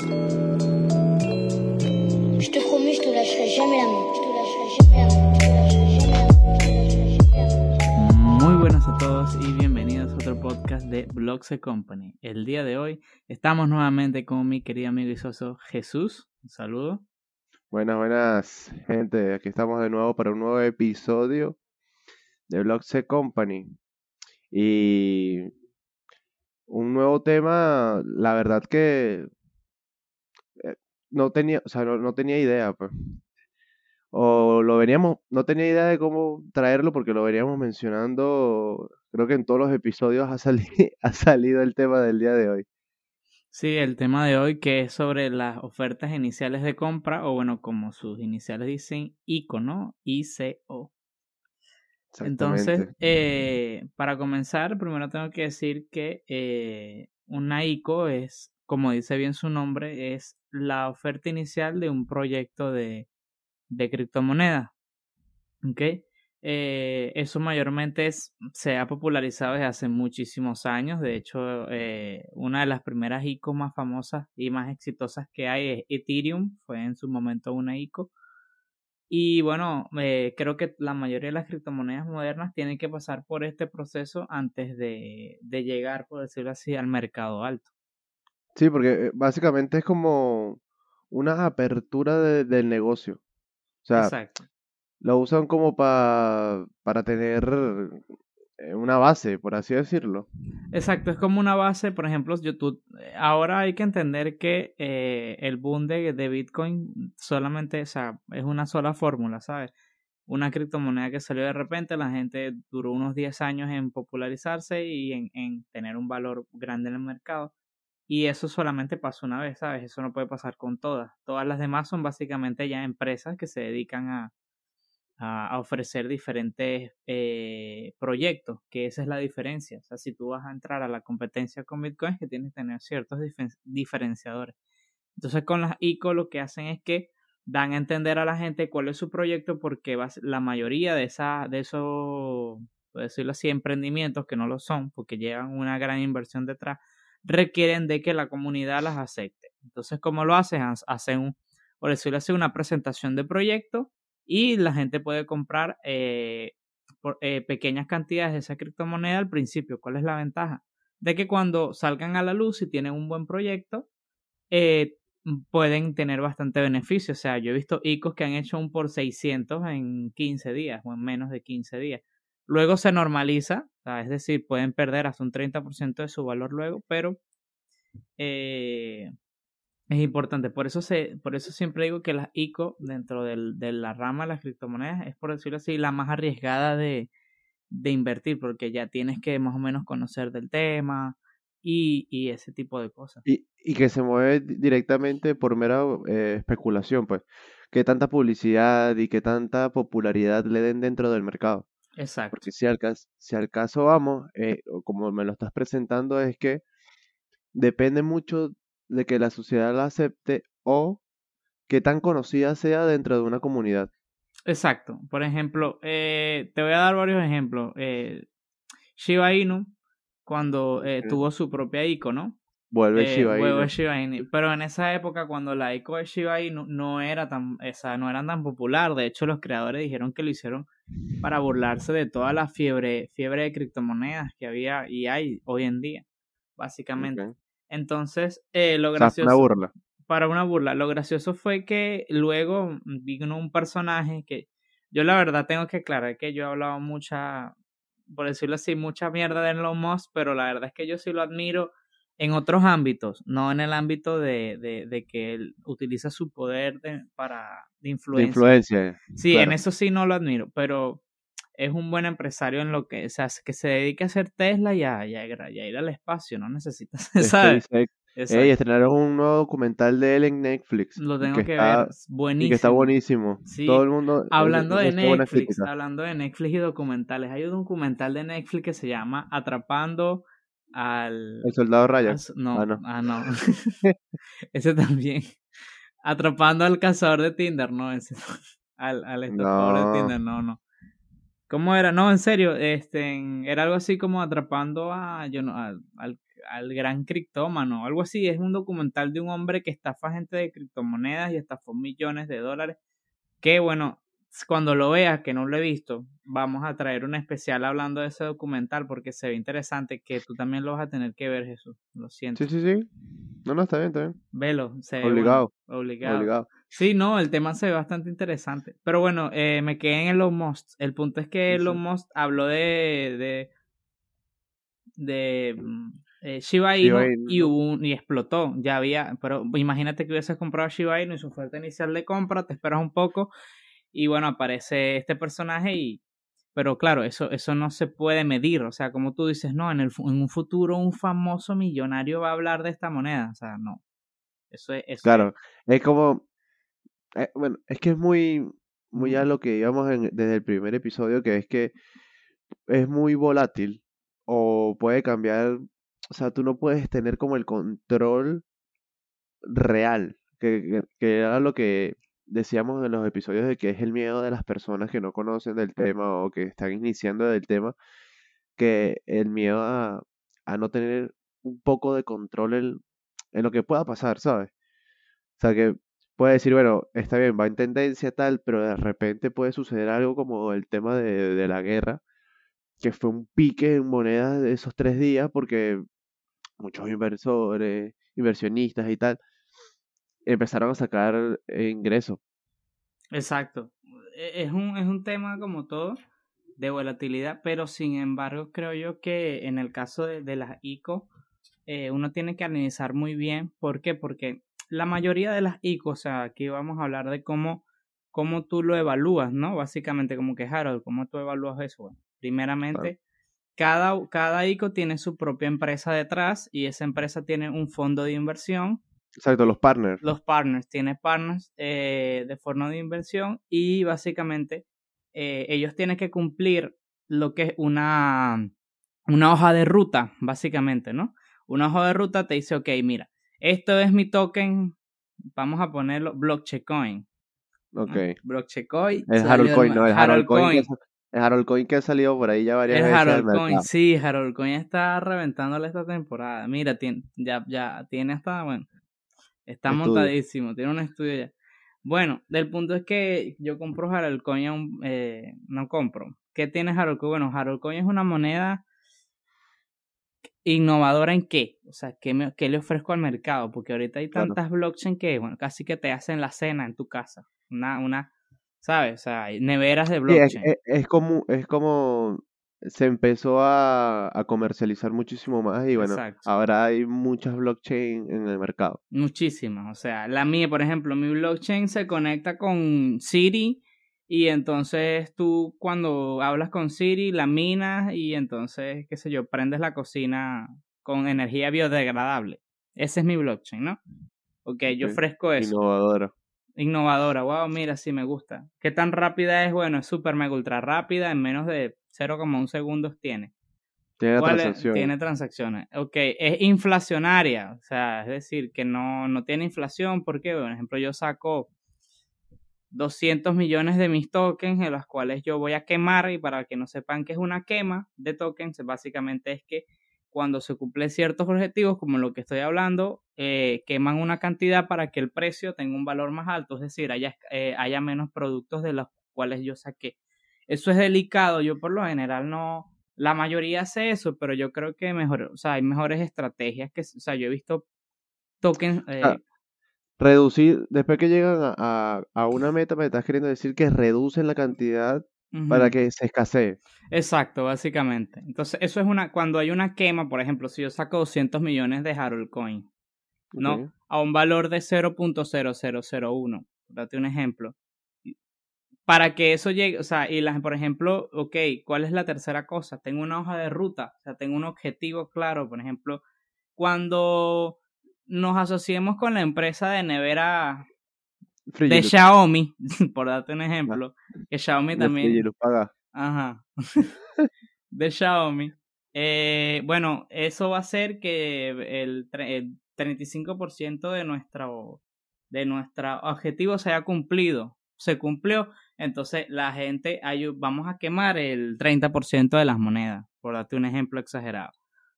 Je te promets, je te lâcherai jamais la main. Je te lâcherai jamais la main. Je te lâcherai jamais la main. Je te lâcherai jamais la main. Muy buenas a todos y bienvenidos a otro podcast de Blogs Company. El día de hoy estamos nuevamente con mi querido amigo y socio Jesús. Un saludo. Buenas, buenas, gente. Aquí estamos de nuevo para un nuevo episodio de Blogs Company. Y un nuevo tema, la verdad que no tenía, o sea, no, no tenía idea, pues. O lo veníamos, no tenía idea de cómo traerlo porque lo veníamos mencionando, creo que en todos los episodios ha, sali- ha salido el tema del día de hoy. Sí, el tema de hoy que es sobre las ofertas iniciales de compra o bueno, como sus iniciales dicen, ICO, ¿no? ICO. Entonces, eh, para comenzar, primero tengo que decir que eh, una ICO es, como dice bien su nombre, es la oferta inicial de un proyecto de, de criptomoneda. ¿Ok? Eh, eso mayormente se ha popularizado desde hace muchísimos años. De hecho, eh, una de las primeras ICO más famosas y más exitosas que hay es Ethereum. Fue en su momento una ICO. Y bueno, eh, creo que la mayoría de las criptomonedas modernas tienen que pasar por este proceso antes de, de llegar, por decirlo así, al mercado alto. Sí, porque eh, básicamente es como una apertura de- del negocio. O sea, Exacto. lo usan como pa- para tener eh, una base, por así decirlo. Exacto, es como una base, por ejemplo, YouTube. Ahora hay que entender que eh, el boom de, de Bitcoin solamente, o sea, es una sola fórmula, ¿sabes? Una criptomoneda que salió de repente, la gente duró unos 10 años en popularizarse y en, en tener un valor grande en el mercado. Y eso solamente pasó una vez, ¿sabes? Eso no puede pasar con todas. Todas las demás son básicamente ya empresas que se dedican a, a, ofrecer diferentes eh, proyectos, que esa es la diferencia. O sea, si tú vas a entrar a la competencia con Bitcoin, es que tienes que tener ciertos diferenciadores. Entonces, con las ICO lo que hacen es que dan a entender a la gente cuál es su proyecto, porque va la mayoría de, esa, de esos, por decirlo así, emprendimientos que no lo son, porque llevan una gran inversión detrás, requieren de que la comunidad las acepte. Entonces, ¿cómo lo hacen? Ha- Hacen, un- por decirlo así, una presentación de proyecto y la gente puede comprar eh, eh, pequeñas cantidades de esa criptomoneda al principio. ¿Cuál es la ventaja? De que cuando salgan a la luz y tienen un buen proyecto, eh, pueden tener bastante beneficio. O sea, yo he visto ICOs que han hecho un por 600 en 15 días o en menos de 15 días. Luego se normaliza, es decir, pueden perder hasta un 30% de su valor luego, pero eh, es importante. Por eso, por eso siempre digo que las ICO dentro de la rama de las criptomonedas es, por decirlo así, la más arriesgada de, invertir, porque ya tienes que más o menos conocer del tema y, ese tipo de cosas. Y, que se mueve di- directamente por mera eh, especulación, pues. Que tanta publicidad y que tanta popularidad le den dentro del mercado. Exacto. Porque si al caso, si al caso vamos, eh, como me lo estás presentando, es que depende mucho de que la sociedad la acepte o que tan conocida sea dentro de una comunidad. Exacto. Por ejemplo, eh, te voy a dar varios ejemplos. Eh, Shiba Inu, cuando eh, tuvo su propia ICO, ¿no? Vuelve Eh, Shiba Inu. de Shiba Inu. Pero en esa época, cuando la ICO de Shiba Inu no era tan, no eran tan popular, de hecho los creadores dijeron que lo hicieron para burlarse de toda la fiebre, fiebre de criptomonedas que había y hay hoy en día, básicamente. Entonces, eh, lo O sea, una gracioso, burla. para una burla, lo gracioso fue que luego vino un personaje que yo la verdad tengo que aclarar que yo he hablado mucha, por decirlo así, mucha mierda de Elon Musk, pero la verdad es que yo sí lo admiro en otros ámbitos, no en el ámbito de, de, de que él utiliza su poder de, para de De influencia. influencia. Sí, en eso sí no lo admiro, pero es un buen empresario en lo que, o sea, que se dedica a hacer Tesla y a, y a ir- y a ir al espacio, no necesitas, ¿sabes? SpaceX. Exacto. Ey, estrenaron un nuevo documental de él en Netflix. Lo tengo que que está, ver, buenísimo. Y que está buenísimo. Sí. Todo el mundo. eh, Hablando de Netflix, hablando de Netflix y documentales, hay un documental de Netflix que se llama Atrapando al... El soldado Ryan. al- no, Ah, no. ah, no. Ese también. Atrapando al cazador de Tinder, no, ese. Al, al estafador No. de Tinder, no, no. ¿Cómo era? No, en serio, este, era algo así como atrapando a, yo no, al, al, al gran criptómano, algo así. Es un documental de un hombre que estafa gente de criptomonedas y estafó millones de dólares. Que bueno, cuando lo veas, que no lo he visto, vamos a traer un especial hablando de ese documental porque se ve interesante, que tú también lo vas a tener que ver, Jesús. Lo siento. Sí, sí, sí. No, no, está bien, está bien. Velo. Se Obligado. bueno, obligado. Obligado. Sí, no, el tema se ve bastante interesante. Pero bueno, eh, me quedé en Elon Musk. El punto es que Sí, sí. Elon Musk habló de, de, de mm, eh, Shiba Inu Shiba Inu. y, hubo un- y explotó. Ya había, pero imagínate que hubieses comprado Shiba Inu y su oferta inicial de compra, te esperas un poco y bueno, aparece este personaje y... Pero claro, eso, eso no se puede medir. O sea, como tú dices, no, en, el, en un futuro un famoso millonario va a hablar de esta moneda. O sea, no. Eso es... Eso Claro, es como, eh, bueno, es que es muy, muy a lo que íbamos en- desde el primer episodio, que es que es muy volátil o puede cambiar, o sea, tú no puedes tener como el control real, que, que, que era lo que decíamos en los episodios de que es el miedo de las personas que no conocen del tema o que están iniciando del tema, que el miedo a, a no tener un poco de control en, en lo que pueda pasar, ¿sabes? O sea, que puede decir, bueno, está bien, va en tendencia tal, pero de repente puede suceder algo como el tema de, de la guerra, que fue un pique en monedas de esos tres días porque muchos inversores, inversionistas y tal, empezaron a sacar eh, ingresos. Exacto. E- Es un, es un tema como todo de volatilidad, pero sin embargo creo yo que en el caso de, de las ICO eh, uno tiene que analizar muy bien. ¿Por qué? Porque la mayoría de las ICO, o sea, aquí vamos a hablar de cómo, cómo tú lo evalúas, ¿no? Básicamente como que Harold, ¿cómo tú evalúas eso? Bueno, primeramente, cada, cada ICO tiene su propia empresa detrás y esa empresa tiene un fondo de inversión Exacto, los partners. los partners, tiene partners eh, de forma de inversión y básicamente eh, ellos tienen que cumplir lo que es una, una hoja de ruta, básicamente, ¿no? Una hoja de ruta te dice, ok, mira, esto es mi token, vamos a ponerlo blockchain coin. Ok. Blockchain coin. Salió Harold Coin, no, el Harold Coin. Coin. El Harold Coin que ha salido por ahí ya varias El veces al Harold Coin, sí, Harold Coin está reventándole esta temporada. Mira, tiene, ya, ya tiene hasta, bueno, está Estudio. montadísimo, tiene un estudio ya. Bueno, del punto es que yo compro Harold Coin, un- eh, no compro. ¿Qué tiene Harold Coin? Bueno, Harold Coin es una moneda innovadora en qué? O sea, ¿qué, me- qué le ofrezco al mercado? Porque ahorita hay Claro. tantas blockchain que, bueno, casi que te hacen la cena en tu casa. Una, una, ¿sabes? O sea, hay neveras de Sí, es, blockchain. es- es como, es como se empezó a, a comercializar muchísimo más y bueno, Exacto. ahora hay muchas blockchain en el mercado. Muchísimas. O sea, la mía, por ejemplo, mi blockchain se conecta con Siri y entonces tú cuando hablas con Siri la minas y entonces, qué sé yo, prendes la cocina con energía biodegradable. Ese es mi blockchain, ¿no? Ok, yo ofrezco eso. Innovadora. Innovadora, wow, mira, sí me gusta. ¿Qué tan rápida es? Bueno, es súper mega ultra rápida, en menos de 0,1 segundos tiene. Tiene transacciones. Tiene transacciones. Ok, es inflacionaria, o sea, es decir, que no, no tiene inflación porque, por ejemplo, yo saco 200 millones de mis tokens en los cuales yo voy a quemar y para que no sepan que es una quema de tokens, básicamente es que cuando se cumplen ciertos objetivos, como lo que estoy hablando, eh, queman una cantidad para que el precio tenga un valor más alto, es decir, haya, eh, haya menos productos de los cuales yo saqué. Eso es delicado, yo por lo general no, la mayoría hace eso, pero yo creo que mejor, o sea, hay mejores estrategias que, o sea, yo he visto tokens, eh, Ah, Reducir, después que llegan a, a, a una meta, me estás queriendo decir que reducen la cantidad para que se escasee. Exacto, básicamente. Entonces, eso es una, cuando hay una quema, por ejemplo, si yo saco 200 millones de Harold Coin, ¿no? A un valor de 0.0001, date un ejemplo. Para que eso llegue, o sea, y las, por ejemplo, ok, ¿cuál es la tercera cosa? Tengo una hoja de ruta, o sea, tengo un objetivo claro, por ejemplo, cuando nos asociemos con la empresa de nevera de Xiaomi, por darte un ejemplo, que Xiaomi también, paga. Ajá. de Xiaomi. Eh, bueno, eso va a hacer que el, el 35% de nuestro, de nuestro objetivo se haya cumplido. Se cumplió. Entonces la gente, vamos a quemar el 30% de las monedas, por darte un ejemplo exagerado.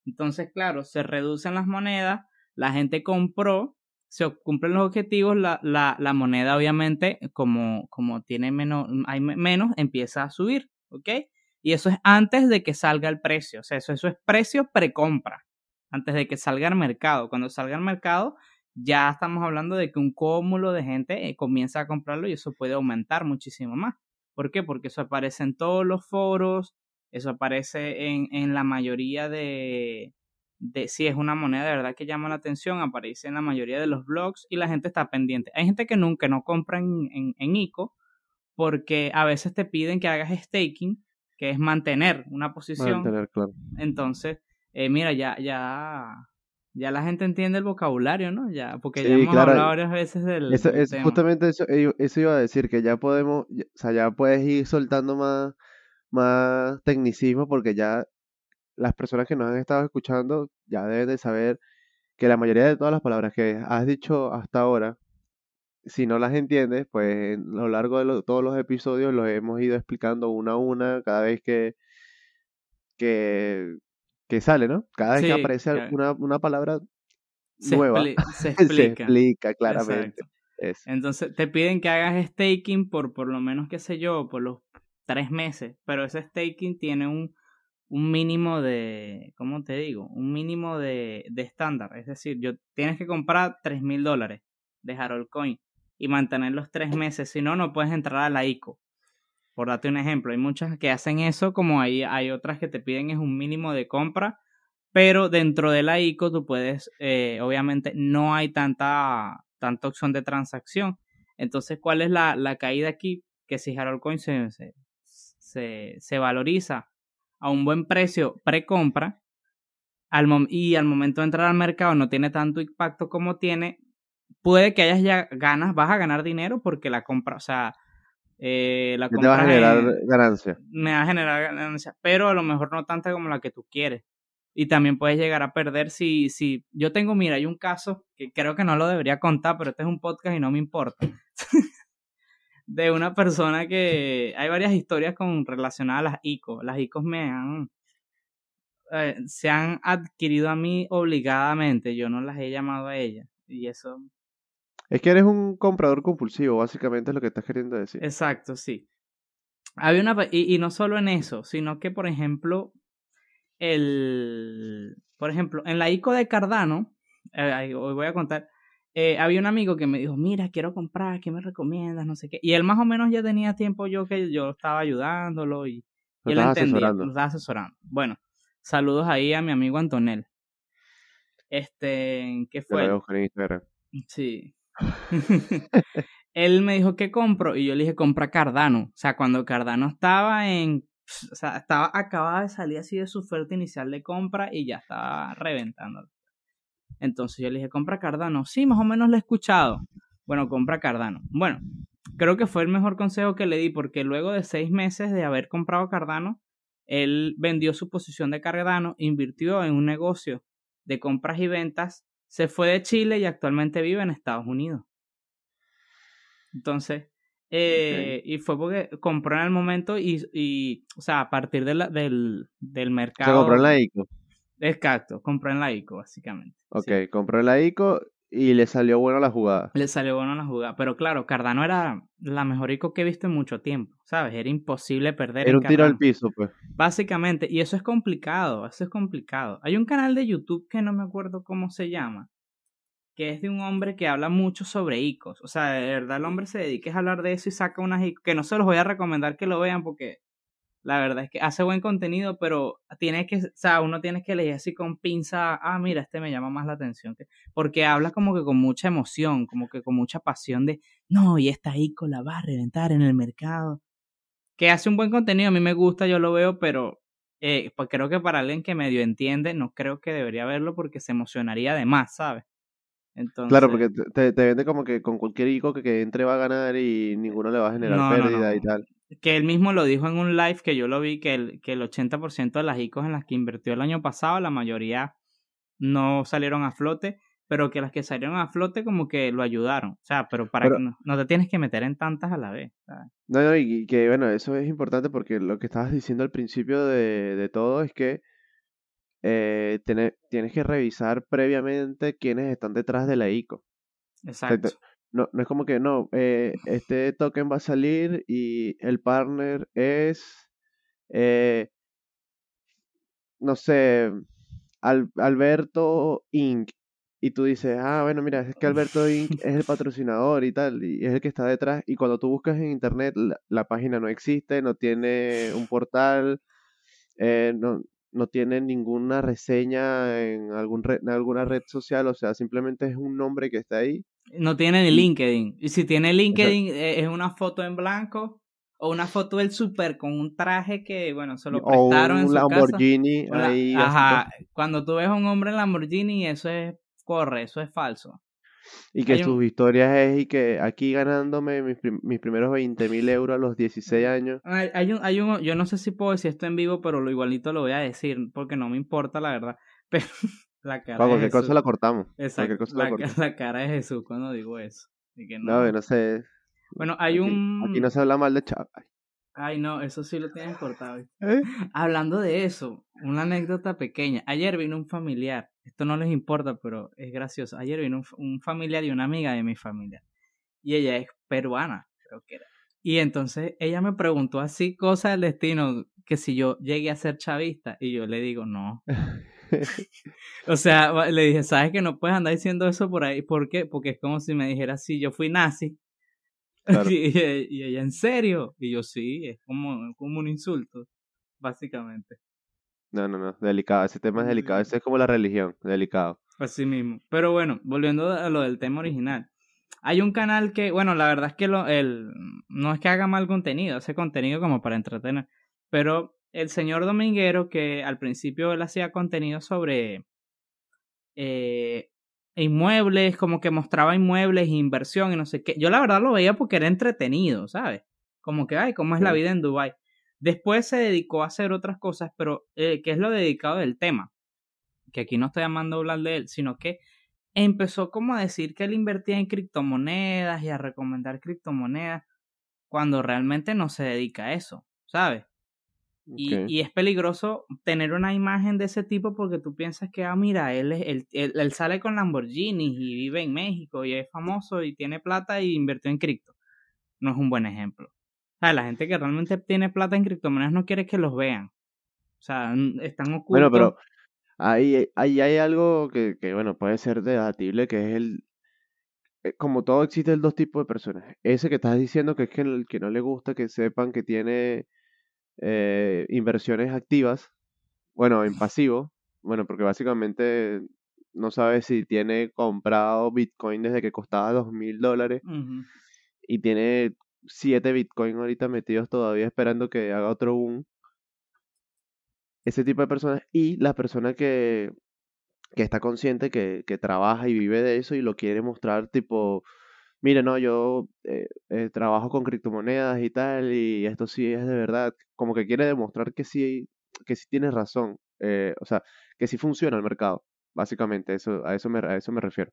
Entonces, claro, se reducen las monedas, la gente compró, se cumplen los objetivos, la, la, la moneda obviamente, como, como tiene menos, hay menos, empieza a subir, ¿ok? Y eso es antes de que salga el precio, o sea, eso, eso es precio precompra, antes de que salga al mercado. Cuando salga al mercado, ya estamos hablando de que un cúmulo de gente eh, comienza a comprarlo y eso puede aumentar muchísimo más. ¿Por qué? Porque eso aparece en todos los foros, eso aparece en, en la mayoría de, de si es una moneda de verdad que llama la atención, aparece en la mayoría de los blogs y la gente está pendiente. Hay gente que nunca no compra en, en, ICO porque a veces te piden que hagas staking, que es mantener una posición. Mantener, claro. Entonces, eh, mira, ya, ya, ya la gente entiende el vocabulario, ¿no? Ya, porque ya hemos hablado varias veces del, eso, es, Justamente eso, eso iba a decir, que ya podemos, o sea, ya puedes ir soltando más, más tecnicismo porque ya las personas que nos han estado escuchando ya deben de saber que la mayoría de todas las palabras que has dicho hasta ahora, si no las entiendes, pues a lo largo de todos los episodios los hemos ido explicando una a una cada vez que, que, que sale, ¿no? Cada vez que aparece una, una palabra nueva, se explica. se explica claramente. Entonces te piden que hagas staking por por lo menos, qué sé yo, por los tres meses, pero ese staking tiene un, un mínimo de, ¿cómo te digo? Un mínimo de, de estándar. Es decir, yo tienes que comprar tres mil dólares de Harold Coin y mantenerlos tres meses. Si no, no puedes entrar a la ICO. Por darte un ejemplo, hay muchas que hacen eso, como hay, hay otras que te piden es un mínimo de compra, pero dentro de la ICO tú puedes, eh, obviamente no hay tanta, tanta opción de transacción. Entonces, ¿cuál es la, la caída aquí? Que si Harold Coin se, se, se valoriza a un buen precio pre-compra y al momento de entrar al mercado no tiene tanto impacto como tiene, puede que hayas ya ganas, vas a ganar dinero porque la compra, o sea, eh, la compra... Te va a generar ganancia. Me va a generar ganancia, pero a lo mejor no tanta como la que tú quieres. Y también puedes llegar a perder si, si, yo tengo, mira, hay un caso que creo que no lo debería contar, pero este es un podcast y no me importa. de una persona que hay varias historias con relacionadas a las ICO. Las ICOs me han eh, se han adquirido a mí obligadamente, yo no las he llamado a ella y eso es que eres un comprador compulsivo, básicamente es lo que estás queriendo decir. Exacto, sí. Había una y, y no solo en eso, sino que por ejemplo el por ejemplo, en la ICO de Cardano, eh, hoy voy a contar eh, había un amigo que me dijo, mira, quiero comprar, ¿qué me recomiendas? No sé qué. Y él más o menos ya tenía tiempo yo que yo estaba ayudándolo y, él entendía, lo estaba asesorando. Bueno, saludos ahí a mi amigo Antonel. Este, ¿qué fue? Sí. él me dijo, ¿qué compro? Y yo le dije, compra Cardano. O sea, cuando Cardano estaba en o sea, estaba acababa de salir así de su oferta inicial de compra y ya estaba reventándolo. Entonces yo le dije, compra Cardano. Sí, más o menos lo he escuchado. Bueno, compra Cardano. Bueno, creo que fue el mejor consejo que le di porque luego de seis meses de haber comprado Cardano, él vendió su posición de Cardano, invirtió en un negocio de compras y ventas, se fue de Chile y actualmente vive en Estados Unidos. Entonces, eh, y fue porque compró en el momento y, y o sea, a partir de del, del mercado. Se compró en la ICO. Exacto, compró en la ICO, básicamente. Ok, compró en la ICO y le salió bueno la jugada. Le salió bueno la jugada. Pero claro, Cardano era la mejor ICO que he visto en mucho tiempo, ¿sabes? Era imposible perder. Era un tiro al piso, pues. Básicamente, y eso es complicado, eso es complicado. Hay un canal de YouTube que no me acuerdo cómo se llama, que es de un hombre que habla mucho sobre ICOs. O sea, de verdad el hombre se dedica a hablar de eso y saca unas ICOs, que no se los voy a recomendar que lo vean porque la verdad es que hace buen contenido, pero tiene que, o sea, uno tiene que leer así con pinza, ah, mira, este me llama más la atención, porque habla como que con mucha emoción, como que con mucha pasión de, no, y esta ICO la va a reventar en el mercado. Que hace un buen contenido, a mí me gusta, yo lo veo, pero eh, pues creo que para alguien que medio entiende, no creo que debería verlo porque se emocionaría de más, ¿sabes? Entonces... Claro, porque te, te, vende como que con cualquier ICO que, entre va a ganar y ninguno le va a generar pérdida y tal que él mismo lo dijo en un live que yo lo vi, que el, que el 80% de las ICOs en las que invirtió el año pasado, la mayoría no salieron a flote, pero que las que salieron a flote como que lo ayudaron. O sea, pero para que no, te tienes que meter en tantas a la vez. No, no, y que bueno, eso es importante porque lo que estabas diciendo al principio de, de todo es que eh, tiene- tienes que revisar previamente quiénes están detrás de la ICO. Exacto. No, no es como que no, eh, este token va a salir y el partner es, eh, no sé, Al- Alberto Inc. Y tú dices, ah, bueno, mira, es que Alberto Inc. es el patrocinador y tal, y es el que está detrás. Y cuando tú buscas en internet, la, la página no existe, no tiene un portal, eh, no, no tiene ninguna reseña en, algún re- en alguna red social, o sea, simplemente es un nombre que está ahí. No tiene ni LinkedIn. Y si tiene LinkedIn, eh, es una foto en blanco o una foto del super con un traje que, bueno, se lo O prestaron en un su casa. Lamborghini Una- ahí. así, Ajá, cuando tú ves a un hombre en Lamborghini, eso es, corre, eso es falso. Y que Hay un- sus historias es y que aquí ganándome mis, prim- mis primeros 20 mil euros a los 16 años. Hay, hay un, hay un, yo no sé si puedo decir esto en vivo, pero lo igualito lo voy a decir, porque no me importa, la verdad. Pero la cara Para de cualquier cosa Jesús. la cortamos. Exacto, cosa la la, cortamos. la cara de Jesús cuando digo eso. Que No, no. no sé. Bueno, hay Aquí, un... aquí no se habla mal de Chávez. Ay, no, eso sí lo tienes cortado. ¿Eh? Hablando de eso, una anécdota pequeña. Ayer vino un familiar, esto no les importa, pero es gracioso. Ayer vino un, un familiar y una amiga de mi familia. Y ella es peruana, creo que era. Y entonces ella me preguntó así cosas del destino, que si yo llegué a ser chavista. Y yo le digo, no. O sea, le dije, ¿sabes que no puedes andar diciendo eso por ahí? ¿Por qué? Porque es como si me dijera, sí, yo fui nazi. Claro. Y, y ella, ¿en serio? Y yo, sí, es como, como un insulto, básicamente. No, no, no. Delicado. Ese tema es delicado. Ese es como la religión. Delicado. Así mismo. Pero bueno, volviendo a lo del tema original. Hay un canal que, bueno, la verdad es que lo, el, no es que haga mal contenido, hace contenido como para entretener. Pero el señor Dominguero, que al principio él hacía contenido sobre eh, inmuebles, como que mostraba inmuebles e inversión y no sé qué. Yo la verdad lo veía porque era entretenido, ¿sabes? Como que, ay, ¿cómo es la vida en Dubai Después se dedicó a hacer otras cosas, pero eh, que es lo dedicado del tema. Que aquí no estoy llamando a hablar de él, sino que empezó como a decir que él invertía en criptomonedas y a recomendar criptomonedas cuando realmente no se dedica a eso, ¿sabes? Y, y es peligroso tener una imagen de ese tipo porque tú piensas que, ah, mira, él, es, él, él, él sale con Lamborghini y vive en México y es famoso y tiene plata y invirtió en cripto. No es un buen ejemplo. O sea, la gente que realmente tiene plata en criptomonedas no quiere que los vean. O sea, están ocultos. Bueno, pero ahí, ahí hay algo que, que, bueno, puede ser debatible, que es el... eh, Como todo, existen dos tipos de personas. Ese que estás diciendo que es que el que no le gusta que sepan que tiene eh, inversiones activas, bueno, en pasivo, bueno, porque básicamente no sabe si tiene comprado Bitcoin desde que costaba dos mil dólares y tiene 7 Bitcoin ahorita metidos todavía esperando que haga otro boom. Ese tipo de personas y la persona que, que está consciente que, que trabaja y vive de eso y lo quiere mostrar tipo, mira, no, yo eh, eh, trabajo con criptomonedas y tal y esto sí es de verdad, como que quiere demostrar que sí, que sí tienes razón, eh, o sea, que sí funciona el mercado, básicamente, eso, a eso me, a eso me refiero.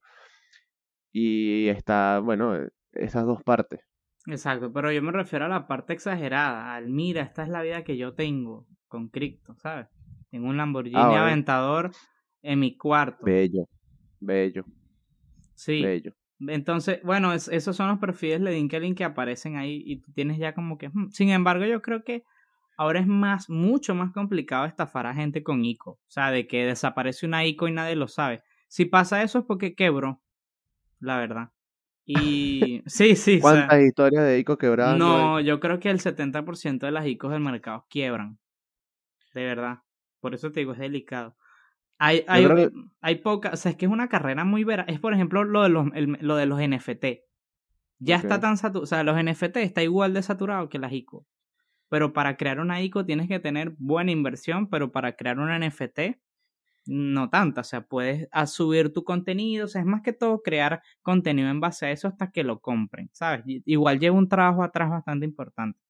Y está, bueno, eh, esas dos partes. Exacto, pero yo me refiero a la parte exagerada, al mira, esta es la vida que yo tengo con cripto, ¿sabes? Tengo un Lamborghini Ah, bueno. Aventador en mi cuarto. Bello, bello, Sí. bello. Entonces, bueno, es- esos son los perfiles de LinkedIn que aparecen ahí y tú tienes ya como que... hmm. Sin embargo, yo creo que ahora es más, mucho más complicado estafar a gente con ICO. O sea, de que desaparece una ICO y nadie lo sabe. Si pasa eso es porque quebró, la verdad. Y sí, sí. o sea, ¿Cuántas historias de ICO quebradas? no, yo creo que el 70% de las ICOs del mercado quiebran. De verdad. Por eso te digo, es delicado. Hay, hay, que- hay poca, o sea, es que es una carrera muy vera. Es por ejemplo lo de los, el- lo de los NFT. Ya está tan saturado, o sea, los NFT está igual de saturado que las ICO. Pero para crear una ICO tienes que tener buena inversión, pero para crear una NFT no tanta. O sea, puedes subir tu contenido, o sea, es más que todo crear contenido en base a eso hasta que lo compren, ¿sabes? Igual lleva un trabajo atrás bastante importante.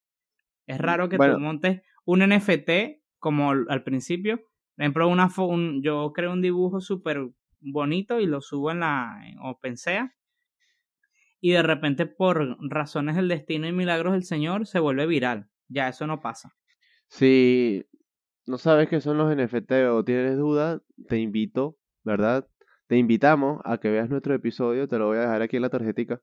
Es raro que Bueno. tú montes un NFT como al principio. Por ejemplo, una yo creo un dibujo súper bonito y lo subo en la en OpenSea. Y de repente, por razones del destino y milagros del Señor, se vuelve viral. Ya, eso no pasa. Sí, no sabes qué son los NFT o tienes dudas, te invito, ¿verdad? Te invitamos a que veas nuestro episodio, te lo voy a dejar aquí en la tarjetica.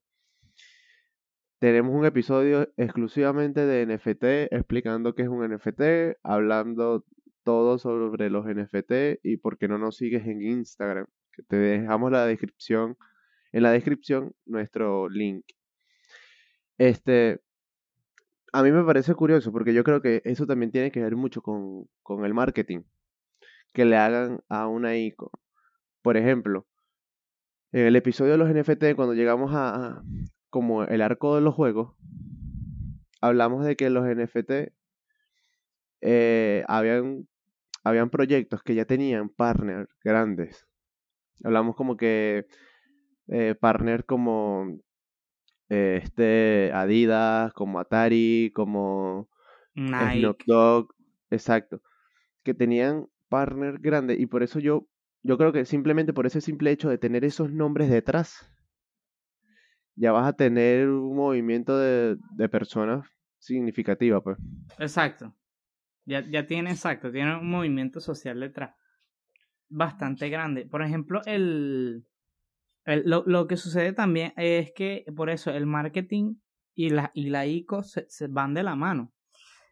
Tenemos un episodio exclusivamente de NFT explicando qué es un NFT, hablando todo sobre los NFT y por qué no nos sigues en Instagram. Que te dejamos la descripción, en la descripción nuestro link. Este, a mí me parece curioso porque yo creo que eso también tiene que ver mucho con, con el marketing que le hagan a una ICO. Por ejemplo, en el episodio de los NFT, cuando llegamos a, como el arco de los juegos, hablamos de que los NFT eh, habían, habían proyectos que ya tenían partners grandes. Hablamos como que eh, partners como eh, este Adidas, como Atari, como Snoop Dogg, exacto, que tenían partners grandes y por eso yo yo creo que simplemente por ese simple hecho de tener esos nombres detrás, ya vas a tener un movimiento de, de personas significativa, pues. Exacto. Ya, ya tiene, exacto, tiene un movimiento social detrás bastante grande. Por ejemplo, el, lo, lo, que sucede también es que por eso el marketing y la, y la ICO se, se van de la mano.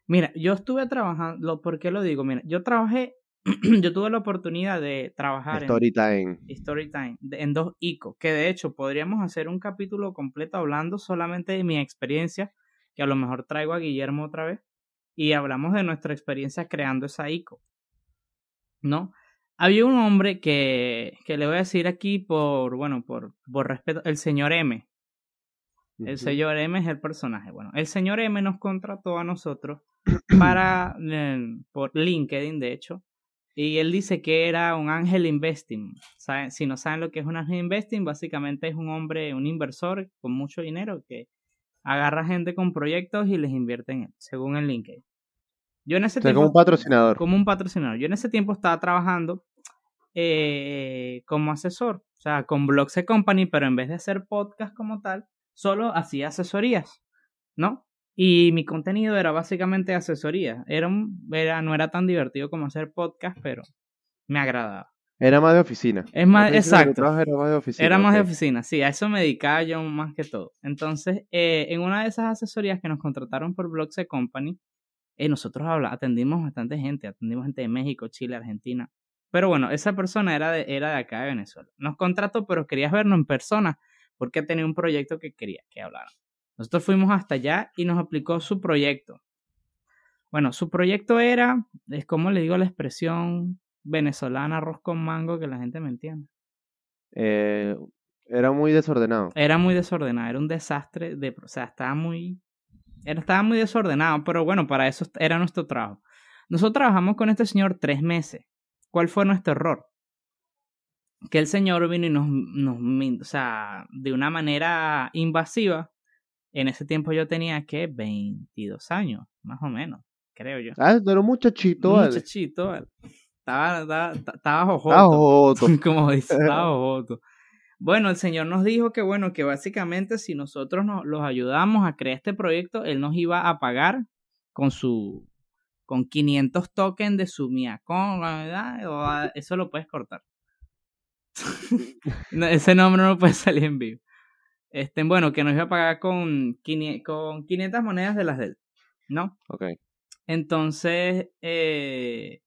Mira, yo estuve trabajando, ¿por qué lo digo? Mira, yo trabajé yo tuve la oportunidad de trabajar Storytime. en Storytime en dos ICO, que de hecho podríamos hacer un capítulo completo hablando solamente de mi experiencia, que a lo mejor traigo a Guillermo otra vez, y hablamos de nuestra experiencia creando esa ICO. ¿No? Había un hombre que, que le voy a decir aquí por, bueno, por, por respeto, el señor M. El señor M es el personaje. Bueno, el señor M nos contrató a nosotros para, eh, por LinkedIn, de hecho, y él dice que era un ángel investing. Si no saben lo que es un ángel investing, básicamente es un hombre, un inversor con mucho dinero que agarra gente con proyectos y les invierte en él, según el LinkedIn. Yo en ese tiempo, como un patrocinador. Como un patrocinador. Yo en ese tiempo estaba trabajando eh, como asesor, o sea, con Blogs Company, pero en vez de hacer podcast como tal, solo hacía asesorías, ¿no? Y mi contenido era básicamente asesoría. Era, era, no era tan divertido como hacer podcast, pero me agradaba. Era más de oficina. Es más, exacto. Era más de oficina. Era más de oficina, sí, a eso me dedicaba yo más que todo. Entonces, eh, en una de esas asesorías que nos contrataron por Blogs Company, eh, nosotros atendimos bastante gente, atendimos gente de México, Chile, Argentina. Pero bueno, esa persona era de, era de acá de Venezuela. Nos contrató, pero querías vernos en persona porque tenía un proyecto que quería que hablaran. Nosotros fuimos hasta allá y nos aplicó su proyecto. Bueno, su proyecto era, es como le digo la expresión venezolana, arroz con mango, que la gente me entiende. Eh, era muy desordenado. Era muy desordenado, era un desastre, de, o sea, estaba muy, era, estaba muy desordenado, pero bueno, para eso era nuestro trabajo. Nosotros trabajamos con este señor tres meses. ¿Cuál fue nuestro error? Que el señor vino y nos, nos o sea, de una manera invasiva, en ese tiempo yo tenía que 22 años, más o menos, creo yo. Ah, era un muchachito, un Estaba, estaba, estaba jojoto. Como dice, estaba jojoto. Bueno, el Señor nos dijo que, bueno, que básicamente si nosotros nos, los ayudamos a crear este proyecto, Él nos iba a pagar con su, con 500 tokens de su Miacon, ¿verdad? Eso lo puedes cortar. ese nombre no puede salir en vivo. Este, bueno, que nos iba a pagar con, 500 monedas de las de él, ¿no? Ok. Entonces, eh,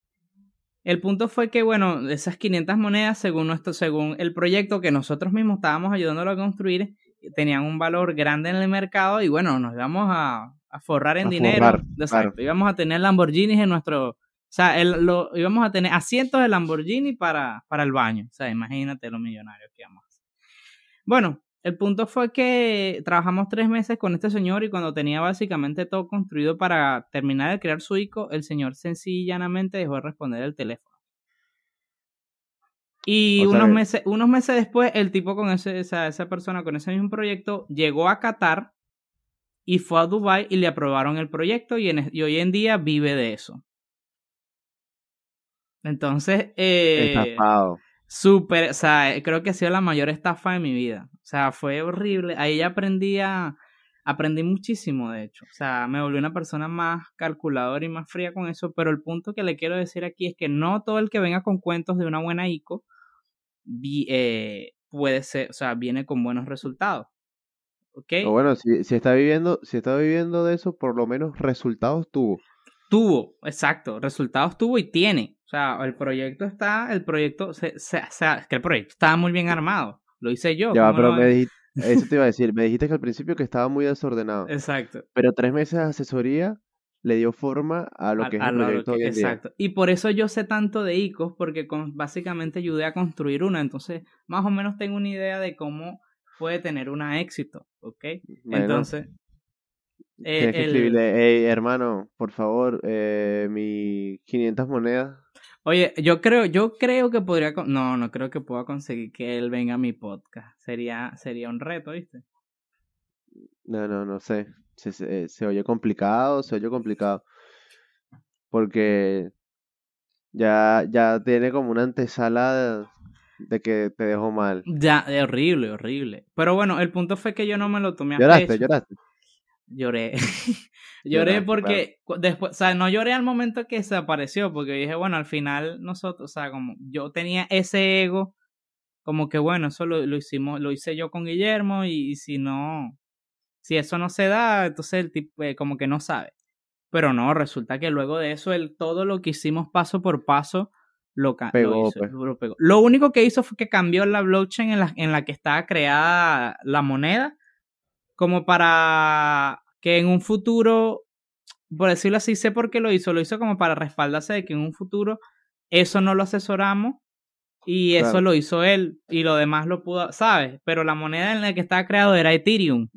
el punto fue que, bueno, esas 500 monedas, según, nuestro, según el proyecto que nosotros mismos estábamos ayudándolo a construir, tenían un valor grande en el mercado y, bueno, nos íbamos a, forrar en dinero. Exacto. Íbamos a tener Lamborghinis en nuestro... O sea, lo, íbamos a tener asientos de Lamborghini para, para el baño. O sea, imagínate lo millonario que íbamos. Bueno, el punto fue que trabajamos tres meses con este señor y cuando tenía básicamente todo construido para terminar de crear su ICO, el señor sencillamente dejó de responder el teléfono. Y unos, meses, unos meses después, el tipo con ese, esa, esa persona con ese mismo proyecto llegó a Qatar y fue a Dubai y le aprobaron el proyecto y, y hoy en día vive de eso. Entonces, eh, súper, o sea, creo que ha sido la mayor estafa de mi vida. O sea, fue horrible. Ahí aprendí a, aprendí muchísimo, de hecho. O sea, me volví una persona más calculadora y más fría con eso, pero el punto que le quiero decir aquí es que no todo el que venga con cuentos de una buena ICO eh, puede ser, o sea, viene con buenos resultados. ¿Ok? O bueno, si, si está viviendo, si está viviendo de eso, por lo menos resultados tuvo. Tuvo, exacto, resultados tuvo y tiene. O sea, el proyecto está, el proyecto, se, se, o sea, es que el proyecto estaba muy bien armado. Lo hice yo. Ya, ¿cómo pero me dijiste, eso te iba a decir, me dijiste que al principio que estaba muy desordenado. Exacto. Pero tres meses de asesoría le dio forma a lo A- que es el proyecto que- hoy en día. exacto. Y por eso yo sé tanto de ICOs, porque con, básicamente ayudé a construir una. Entonces, más o menos tengo una idea de cómo puede tener una éxito. ¿Ok? Bueno, Entonces, eh, tienes que el- escribirle, hey, hermano, por favor, eh, mis 500 monedas. Oye, yo creo, yo creo que podría, con- no, no creo que pueda conseguir que él venga a mi podcast. Sería, sería un reto, ¿viste? No, no, no sé. Se, se, se oye complicado, se oye complicado. Porque ya, ya tiene como una antesala de, de que te dejó mal. Ya, es horrible, horrible. Pero bueno, el punto fue que yo no me lo tomé a Lloraste, pecho. lloraste. Lloré. lloré porque después, o sea, no lloré al momento que se apareció, porque dije, bueno, al final nosotros, o sea, como yo tenía ese ego, como que bueno, eso lo, lo hicimos, lo hice yo con Guillermo y, y si no, si eso no se da, entonces el tipo eh, como que no sabe. Pero no, resulta que luego de eso, el, todo lo que hicimos paso por paso, lo Pegó, hizo, pues. lo pegó. Lo único que hizo fue que cambió la blockchain en la, en la que estaba creada la moneda, como para que en un futuro, por decirlo así, sé por qué lo hizo, lo hizo como para respaldarse de que en un futuro eso no lo asesoramos y eso lo hizo él y lo demás lo pudo, ¿sabes? Pero la moneda en la que estaba creado era Ethereum,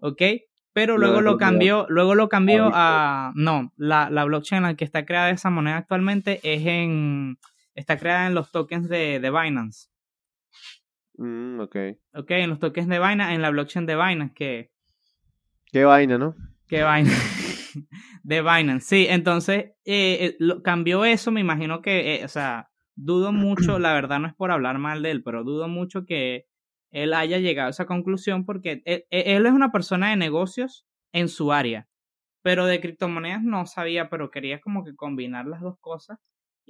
¿ok? Pero Luego lo cambió, luego lo cambió Bitcoin. a, no, la, la blockchain en la que está creada esa moneda actualmente es en, está creada en los tokens de, de Binance. Mm, ok. Ok, en los tokens de Binance, en la blockchain de Binance, que, Qué vaina, ¿no? que Binance, de Binance, sí, entonces eh, eh, lo, cambió eso, me imagino que, eh, o sea, dudo mucho, la verdad no es por hablar mal de él, pero dudo mucho que él haya llegado a esa conclusión porque él, él es una persona de negocios en su área, pero de criptomonedas no sabía, pero quería como que combinar las dos cosas.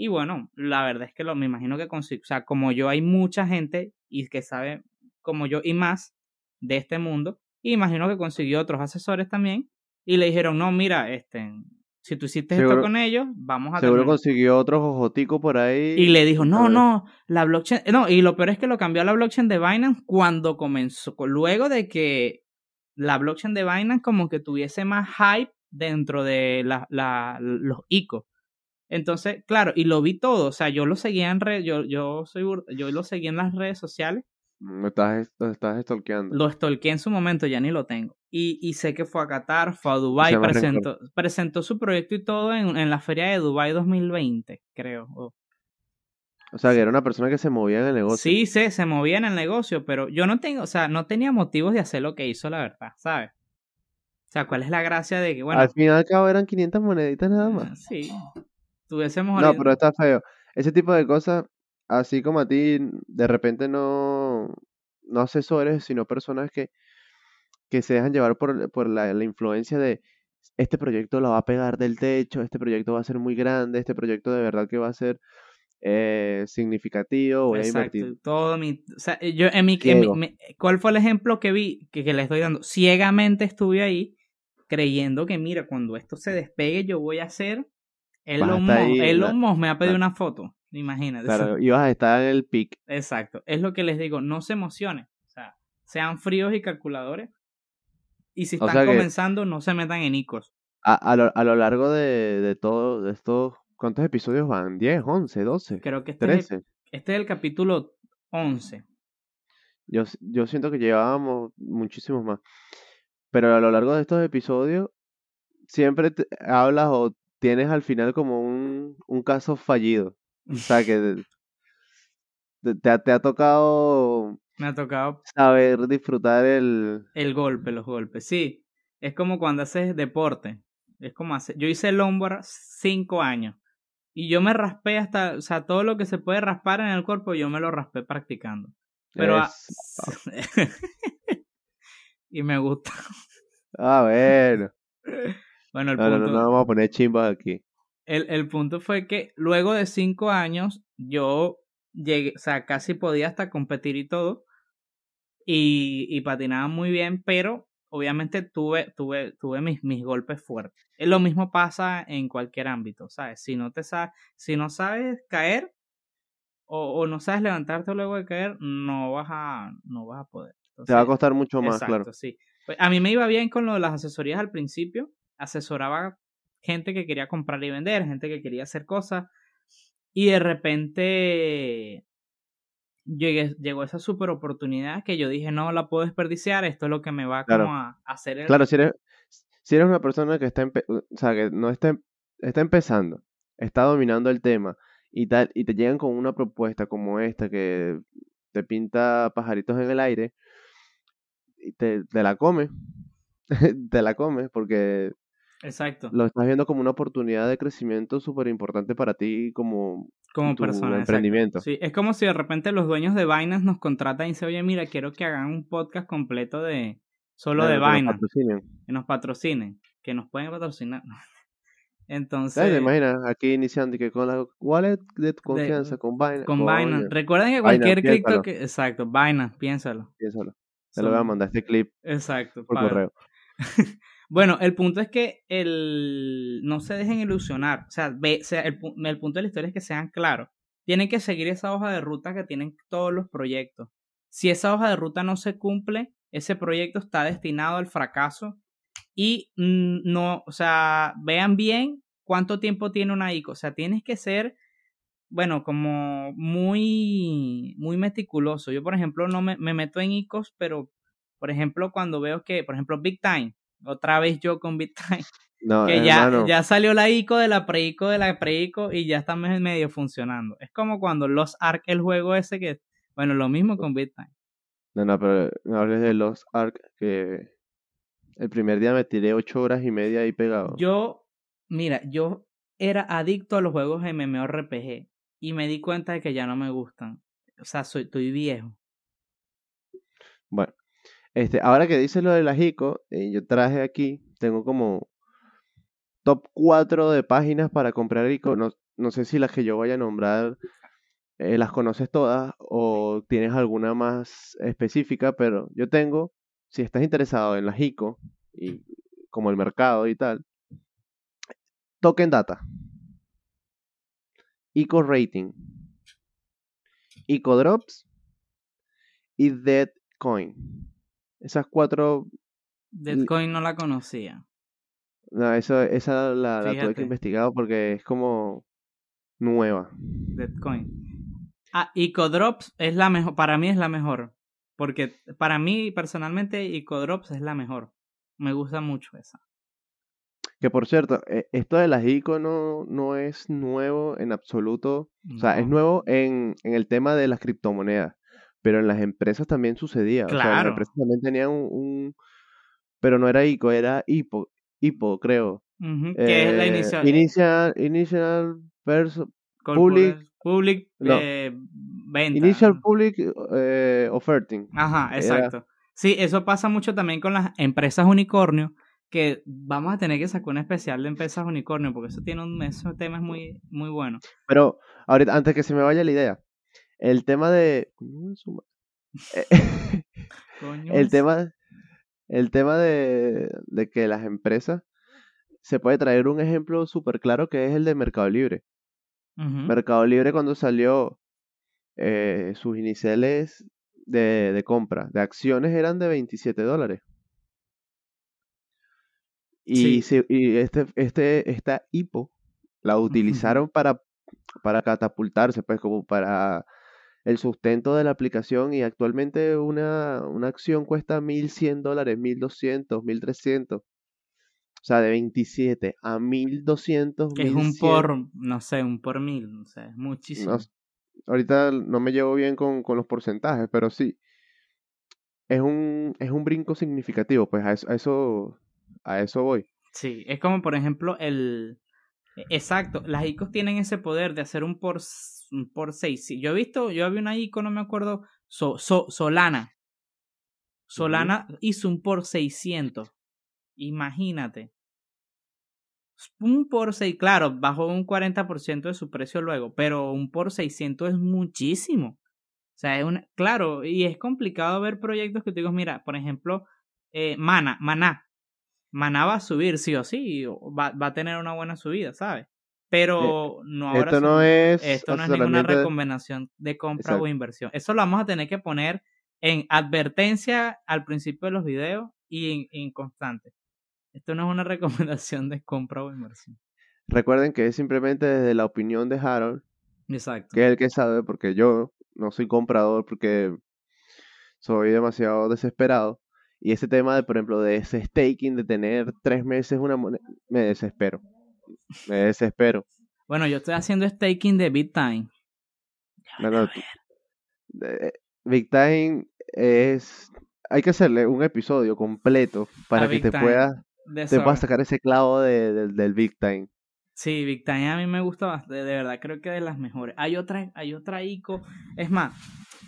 Y bueno, la verdad es que lo, me imagino que consigo, o sea, como yo hay mucha gente y que sabe como yo y más de este mundo, y imagino que consiguió otros asesores también y le dijeron, no, mira, este, si tú hiciste esto con ellos, vamos a Seguro terminar". consiguió otros ojoticos por ahí. Y le dijo, no, no, la blockchain, no, y lo peor es que lo cambió a la blockchain de Binance cuando comenzó, luego de que la blockchain de Binance como que tuviese más hype dentro de la, la, los ICO. Entonces, claro, y lo vi todo, o sea, yo lo seguía en redes, yo, yo soy, yo lo seguía en las redes sociales, Me estás, me estás stalkeando. lo stalkeé en su momento, ya ni lo tengo. Y, y sé que fue a Qatar, fue a Dubai, presentó, presentó su proyecto y todo en, en la feria de Dubai 2020, creo. o- O sea, que era una persona que se movía en el negocio. Sí, se, se movía en el negocio, pero yo no tengo, o sea, no tenía motivos de hacer lo que hizo, la verdad, ¿sabes? O sea, ¿cuál es la gracia de que, bueno, Al fin y al cabo eran 500 moneditas nada más. sí, tuviésemos No, pero está feo. Ese tipo de cosas, así como a ti, de repente no, no asesores, sino personas que, que se dejan llevar por, por la, la influencia de este proyecto lo va a pegar del techo, este proyecto va a ser muy grande, este proyecto de verdad que va a ser eh, significativo, voy a Exacto, invertir. todo mi, o sea, yo en mi, en mi- ¿cuál fue el ejemplo que vi que, que le estoy dando? Ciegamente estuve ahí creyendo que mira, cuando esto se despegue yo voy a a Elon Musk, Elon Musk me ha pedido una foto, imagínate. Claro, ibas a estar en el pic. Exacto, es lo que les digo, no se emocionen, o sea, sean fríos y calculadores. Y si O están sea comenzando, no se metan en icos. A, a lo, a lo largo de, de todo, de estos, ¿cuántos episodios van? ¿10, 11, 12, Creo que este es, el, 13? este es el capítulo 11. Yo, yo siento que llevábamos muchísimos más. Pero a lo largo de estos episodios, siempre te- hablas o tienes al final como un, un caso fallido. O sea, que te, ha- te ha tocado Me ha tocado saber disfrutar el... el golpe, los golpes. Sí, es como cuando haces deporte. Es como hacer. Yo hice longboard cinco años. Y yo me raspé hasta. O sea, todo lo que se puede raspar en el cuerpo, yo me lo raspé practicando. Pero. a- y me gusta. Ah, bueno. Bueno, el No, no, punto, no, no vamos a poner chimbas aquí. el, el punto fue que luego de cinco años yo llegué, o sea, casi podía hasta competir y todo. Y, y patinaba muy bien, pero obviamente tuve, tuve, tuve mis, mis golpes fuertes. Lo mismo pasa en cualquier ámbito, ¿sabes? Si no te sabes, si no sabes caer o, o no sabes levantarte luego de caer, no vas a, no vas a poder. Te va a costar mucho más, Exacto, claro. sí. Pues, a mí me iba bien con lo de las asesorías al principio. Asesoraba gente que quería comprar y vender, gente que quería hacer cosas. Y de repente llegué, llegó esa super oportunidad que yo dije, no la puedo desperdiciar, esto es lo que me va Claro. como a a hacer el... Claro, si eres, si eres una persona que está, empe- o sea, que no está, está empezando, está dominando el tema y tal, y te llegan con una propuesta como esta que te pinta pajaritos en el aire, y te, te la comes, te la comes porque Exacto, lo estás viendo como una oportunidad de crecimiento súper importante para ti como como tu persona. exacto. emprendimiento. Sí, es como si de repente los dueños de Binance nos contratan y dicen, oye, mira, quiero que hagan un podcast completo de solo de Claro, que nos Binance. patrocinen. que nos patrocinen, que nos pueden patrocinar. Entonces, ¿Sabes? ¿Te imaginas aquí iniciando y que con la wallet de tu confianza, con Binance? con Binance. Recuerden que Binance, cualquier cripto que. Exacto, Binance, piénsalo. piénsalo. Te lo voy a mandar este clip Exacto. por correo. Bueno, el punto es que el no se dejen ilusionar. O sea, el, pu- el punto de la historia es que sean claros. Tienen que seguir esa hoja de ruta que tienen todos los proyectos. Si esa hoja de ruta no se cumple, ese proyecto está destinado al fracaso. Y no, o sea, vean bien cuánto tiempo tiene una ICO. O sea, tienes que ser, bueno, como muy, muy meticuloso. Yo, por ejemplo, no me, me meto en ICOs, pero, por ejemplo, cuando veo que, por ejemplo, Big Time, otra vez yo con Big Time, No, que ya, hermano, ya salió la ICO de la pre-ICO de la pre-ICO y ya está me- medio funcionando. Es como cuando los Ark, el juego ese que, bueno, lo mismo con Big Time. no, no, pero no hables de los Ark, que el primer día me tiré ocho horas y media ahí pegado. Yo, mira, yo era adicto a los juegos MMORPG y me di cuenta de que ya no me gustan. O sea, soy, estoy viejo. Bueno, este, ahora que dices lo de las ICO, eh, yo traje aquí, tengo como top 4 de páginas para comprar ICO. No, no sé si las que yo vaya a nombrar eh, las conoces todas o tienes alguna más específica, pero yo tengo, si estás interesado en las ICO, y como el mercado y tal, Token Data, ICO Rating, ICO Drops y Deadcoin. Esas cuatro, Deadcoin no la conocía. no, eso, esa la, la tuve que investigar porque es como nueva. Deadcoin. Ah, Ecodrops es la mejor, para mí es la mejor. Porque para mí personalmente Ecodrops es la mejor. Me gusta mucho esa. Que por cierto, eh, esto de las ICO no, no es nuevo en absoluto. O sea, es nuevo en, en el tema de las criptomonedas, pero en las empresas también sucedía. O sea, las Claro. empresas también tenían un, un- pero no era ICO, era IPO, IPO, creo. Ujú, que es la Eh, inicial. Initial, initial perso- corporate- public- public no. eh, venta. Initial Public eh, Offerting. Ajá, Era- exacto. Sí, eso pasa mucho también con las empresas unicornio, que vamos a tener que sacar un especial de empresas unicornio, porque eso tiene un, ese tema es muy, muy bueno. Pero ahorita, antes que se me vaya la idea, el tema de... Eh, el tema, el tema de, de que las empresas se puede traer un ejemplo súper claro que es el de Mercado Libre. Mercado Libre cuando salió eh, sus iniciales de, de compra de acciones eran de 27 dólares. Y, Sí. se- y este, este, esta IPO la utilizaron para, para catapultarse, pues como para el sustento de la aplicación y actualmente una, una acción cuesta 1100 dólares, 1200, 1300. O sea, de 27 a 1200, Que es un 1100. por, no sé, un por mil, o sea, es muchísimo. No ahorita no me llevo bien con, con los porcentajes, pero sí. Es un, es un brinco significativo, pues a eso, a eso, a eso voy. Sí, es como por ejemplo el... e- Exacto, las ICOs tienen ese poder de hacer un por, un por 6. Yo he visto, yo había una ICO, no me acuerdo, So- So- Solana. Solana hizo un por 600. imagínate. Un por 6, claro, bajó un 40% de su precio luego, pero un por 600 es muchísimo. O sea, es una, claro, y es complicado ver proyectos que tú digas, mira, por ejemplo, eh, Mana, Maná. Maná va a subir sí o sí, va, va a tener una buena subida, ¿sabes? Pero no ahora Esto no es. esto no es ninguna recomendación de compra o inversión. Eso lo vamos a tener que poner en advertencia al principio de los videos y en, en constante. Esto no es una recomendación de compra o inversión. Recuerden que es simplemente desde la opinión de Harold, Exacto. que es el que sabe, porque yo no soy comprador, porque soy demasiado desesperado. Y ese tema de, por ejemplo, de ese staking, de tener tres meses una moneda, me desespero. Me desespero. Bueno, yo estoy haciendo staking de Bittime. No, no, tú- de- Big Time es. Hay que hacerle un episodio completo para A que Big te puedas, De te puedas sacar ese clavo de- del- del Big Time. Sí, Big Time a mí me gusta bastante, de verdad, creo que de las mejores. Hay otra, hay otra ICO, es más,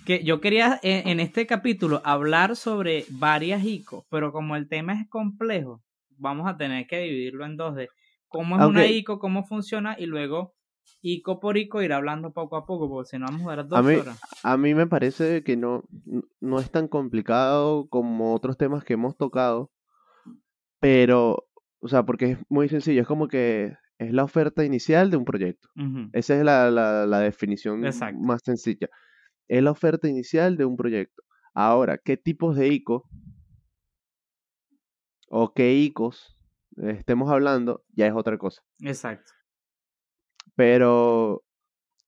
que yo quería en, en este capítulo hablar sobre varias ICO, pero como el tema es complejo, vamos a tener que dividirlo en dos de cómo es una Aunque- ICO, cómo funciona y luego ICO por ICO ir hablando poco a poco, porque si no vamos a durar dos A mí- horas. A mí me parece que no, no es tan complicado como otros temas que hemos tocado, pero, o sea, porque es muy sencillo, es como que es la oferta inicial de un proyecto. Esa es la, la, la definición Exacto. más sencilla. Es la oferta inicial de un proyecto. Ahora, ¿qué tipos de ICO o qué ICOs estemos hablando? Ya es otra cosa. Exacto. Pero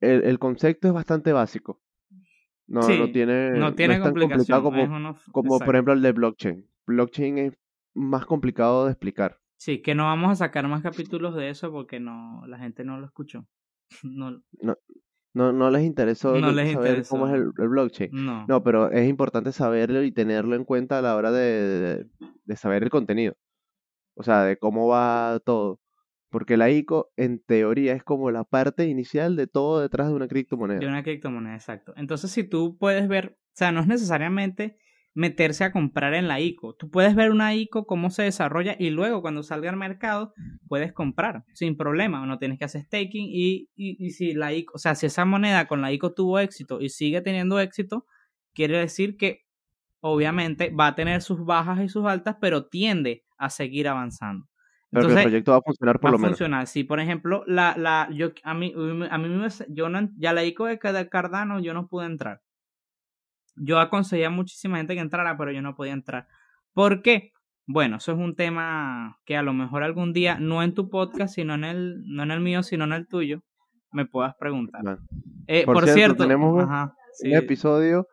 el, el concepto es bastante básico. No, Sí, no tiene, No tiene es tan complicado como, uno- como por ejemplo el de blockchain. Blockchain es más complicado de explicar. Sí, que no vamos a sacar más capítulos de eso porque no la gente no lo escuchó. No, No, no les interesó No les saber cómo es el, el blockchain. no. No, pero es importante saberlo y tenerlo en cuenta a la hora de, de- de saber el contenido. O sea, de cómo va todo. Porque la ICO, en teoría, es como la parte inicial de todo detrás de una criptomoneda. De una criptomoneda, exacto. Entonces, si tú puedes ver, o sea, no es necesariamente meterse a comprar en la ICO. Tú puedes ver una ICO, cómo se desarrolla y luego cuando salga al mercado puedes comprar sin problema. No tienes que hacer staking y, y, y si la ICO, o sea, si esa moneda con la ICO tuvo éxito y sigue teniendo éxito, quiere decir que obviamente va a tener sus bajas y sus altas, pero tiende a seguir avanzando. Pero que el Entonces, proyecto va a funcionar por va lo a menos. funcionar. Si, por ejemplo, la, la, yo, a mí, a mí me, yo no, ya la ICO de Cardano yo no pude entrar. Yo aconsejé a muchísima gente que entrara, pero yo no podía entrar. ¿Por qué? Bueno, eso es un tema que a lo mejor algún día, no en tu podcast, sino en el, no en el mío, sino en el tuyo, me puedas preguntar. Eh, Por por, cierto, cierto, tenemos un- ajá, sí, Un episodio,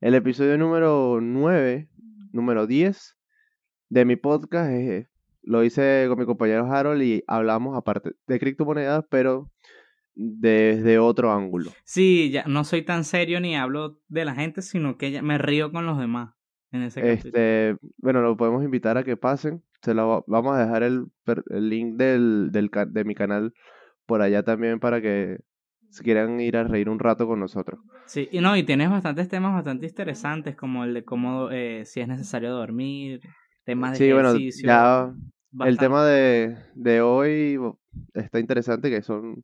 el episodio número 9, número 10 de mi podcast, eh, lo hice con mi compañero Harold y hablamos aparte de criptomonedas, pero desde otro ángulo. sí, ya no soy tan serio ni hablo de la gente, sino que ya me río con los demás en ese. Este, bueno, lo podemos invitar a que pasen. Se lo va- vamos a dejar el, el link del, del de mi canal por allá también para que si quieran ir a reír un rato con nosotros. Sí, y no, y tienes bastantes temas bastante interesantes, como el de cómo, eh, si es necesario dormir, temas de Sí, bueno, ejercicio. ya el tema de, de hoy está interesante, que son...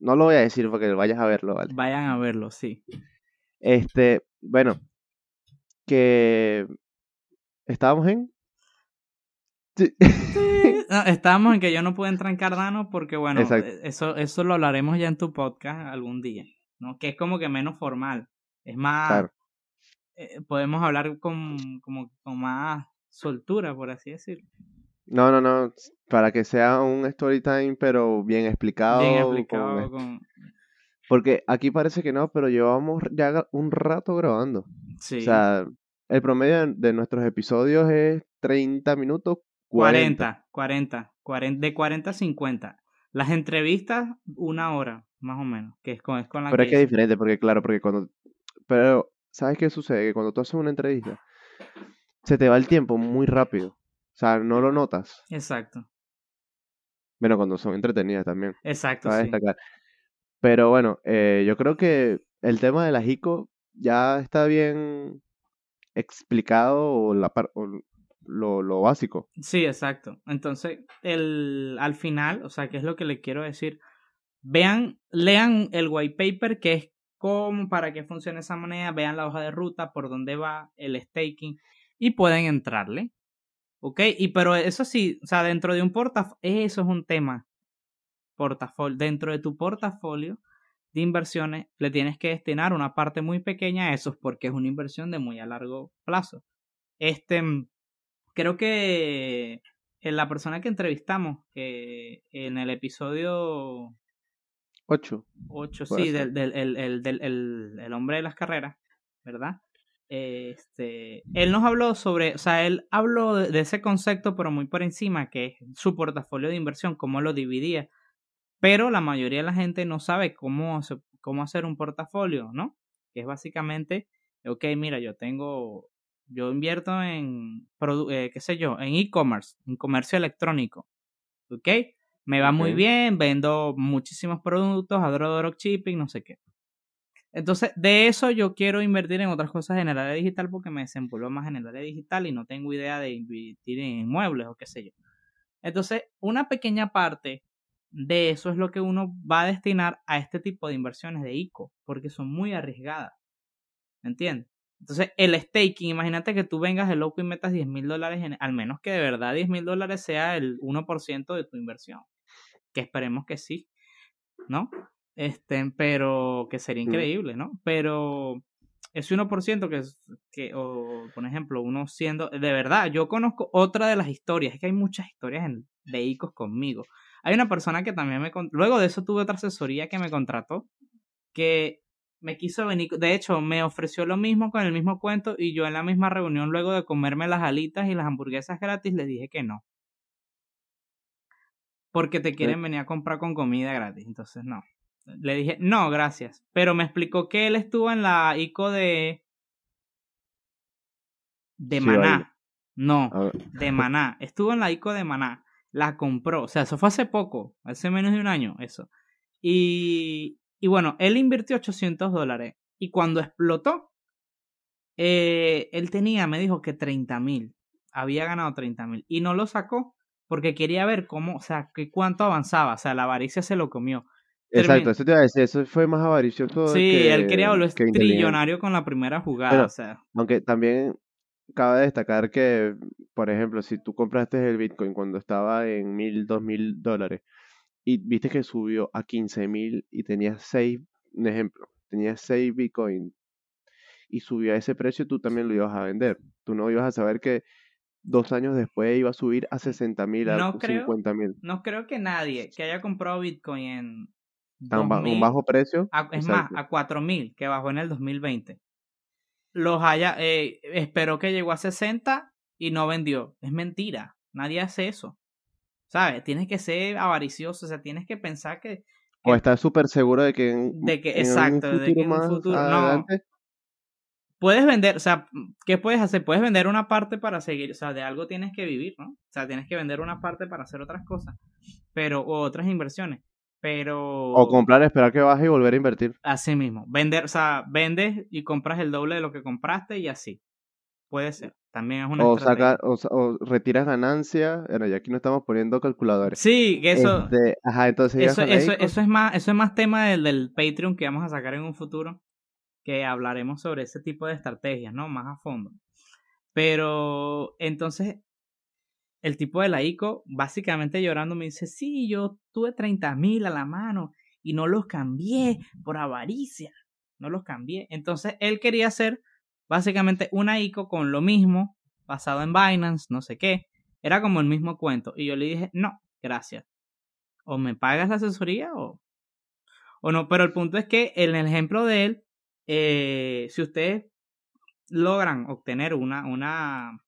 No lo voy a decir para que vayas a verlo, ¿vale? Vayan a verlo, sí. Este, bueno, que estábamos en... Sí. No, estábamos en que yo no pude entrar en Cardano porque, bueno, Exacto. eh, eso, eso lo hablaremos ya en tu podcast algún día, ¿no? Que es como que menos formal. Es más, Claro. eh, podemos hablar con, como, con más soltura, por así decirlo. No, no, no, para que sea un story time, pero bien explicado. Bien explicado. Con... Porque aquí parece que no, pero llevamos ya un rato grabando. Sí. O sea, el promedio de- nuestros episodios es 30 minutos, 40. 40, 40, 40, de 40 a 50. Las entrevistas, una hora, más o menos, que es con, es con la Pero es que es diferente, porque claro, porque cuando... Pero, ¿sabes qué sucede? Que cuando tú haces una entrevista, se te va el tiempo muy rápido. O sea, no lo notas. Exacto, Bueno, cuando son entretenidas también. exacto, Cabe sí. destacar. Pero bueno, eh, yo creo que el tema de la ICO ya está bien explicado o la par- o lo, lo básico. Sí, exacto. Entonces, el, al final, o sea, ¿qué es lo que le quiero decir? Vean, lean el white paper, que es cómo, para qué funciona esa moneda, vean la hoja de ruta, por dónde va el staking y pueden entrarle. ¿Ok? Y pero eso sí, o sea, dentro de un portafolio, eso es un tema. Portafolio, dentro de tu portafolio de inversiones le tienes que destinar una parte muy pequeña a eso porque es una inversión de muy a largo plazo. Este, creo que en la persona que entrevistamos, que en el episodio 8. 8, sí, del, del, el, del el, el hombre de las carreras, ¿verdad? Este, él nos habló sobre, o sea, él habló de, ese concepto, pero muy por encima, que es su portafolio de inversión, cómo lo dividía. Pero la mayoría de la gente no sabe cómo, cómo hacer un portafolio, ¿no? Que es básicamente, ok, mira, yo tengo, yo invierto en, eh, qué sé yo, en e-commerce, en comercio electrónico, ¿ok? Me va okay. muy bien, vendo muchísimos productos, adoro dropshipping, no sé qué. Entonces, de eso yo quiero invertir en otras cosas en el área digital porque me desenvuelvo más en el área digital y no tengo idea de invertir en inmuebles o qué sé yo. Entonces, una pequeña parte de eso es lo que uno va a destinar a este tipo de inversiones de ICO, porque son muy arriesgadas. ¿Entiendes? Entonces, el staking, imagínate que tú vengas de loco y metas 10 mil dólares, al menos que de verdad 10 mil dólares sea el 1% de tu inversión. Que esperemos que sí, ¿no? Este, pero que sería increíble, ¿no? Pero ese 1% que, que o por ejemplo, uno siendo, de verdad, yo conozco otra de las historias, es que hay muchas historias en, de ICOs conmigo. Hay una persona que también me... Luego de eso tuve otra asesoría que me contrató, que me quiso venir, de hecho, me ofreció lo mismo con el mismo cuento y yo en la misma reunión, luego de comerme las alitas y las hamburguesas gratis, le dije que no. Porque te quieren venir a comprar con comida gratis, entonces no. Le dije, no, gracias. Pero me explicó que él estuvo en la ICO de... De Maná. No, de Maná. Estuvo en la ICO de Maná la compró. O sea, eso fue hace poco, hace menos de un año, eso. Y, y bueno, él invirtió 800 dólares. Y cuando explotó, eh, él tenía, me dijo que 30 mil. Había ganado 30 mil. Y no lo sacó porque quería ver cómo, o sea, que cuánto avanzaba. O sea, la avaricia se lo comió. Exacto, eso te iba a decir, eso fue más avaricioso. Sí, que, él quería volver trillonario con la primera jugada. O sea. Aunque también cabe destacar que, por ejemplo, si tú compraste el Bitcoin cuando estaba en mil, dos mil dólares y viste que subió a quince mil y tenías seis, un ejemplo, tenías seis Bitcoin y subió a ese precio, tú también lo ibas a vender. Tú no ibas a saber que dos años después iba a subir a 60 mil, a no 50 mil. No creo que nadie que haya comprado Bitcoin en... 2000, un bajo precio. A, es Exacto. más, a 4 mil, que bajó en el 2020 los haya, eh, esperó que llegó a 60 y no vendió. Es mentira, nadie hace eso. ¿Sabes? Tienes que ser avaricioso, o sea, tienes que pensar que... que o estás súper seguro de que en, de que, exacto, de que en un futuro... Adelante. No, puedes vender, o sea, ¿qué puedes hacer? Puedes vender una parte para seguir, o sea, de algo tienes que vivir, ¿no? O sea, tienes que vender una parte para hacer otras cosas, pero, o otras inversiones. Pero. O comprar, esperar que baje y volver a invertir. Así mismo. Vender, o sea, vendes y compras el doble de lo que compraste y así. Puede ser. También es una o sacar o, o, retiras ganancia. Bueno, ya aquí no estamos poniendo calculadores. Sí, que eso. Este, ajá, entonces. Eso, eso, eso, es más, eso es más tema del, del Patreon que vamos a sacar en un futuro. Que hablaremos sobre ese tipo de estrategias, ¿no? Más a fondo. Pero entonces el tipo de la ICO, básicamente llorando, me dice, sí, yo tuve 30 mil a la mano y no los cambié por avaricia, no los cambié. Entonces él quería hacer básicamente una ICO con lo mismo, basado en Binance, no sé qué. Era como el mismo cuento. Y yo le dije, no, gracias. O me pagas la asesoría o, o no. Pero el punto es que en el ejemplo de él, eh, si ustedes logran obtener una, una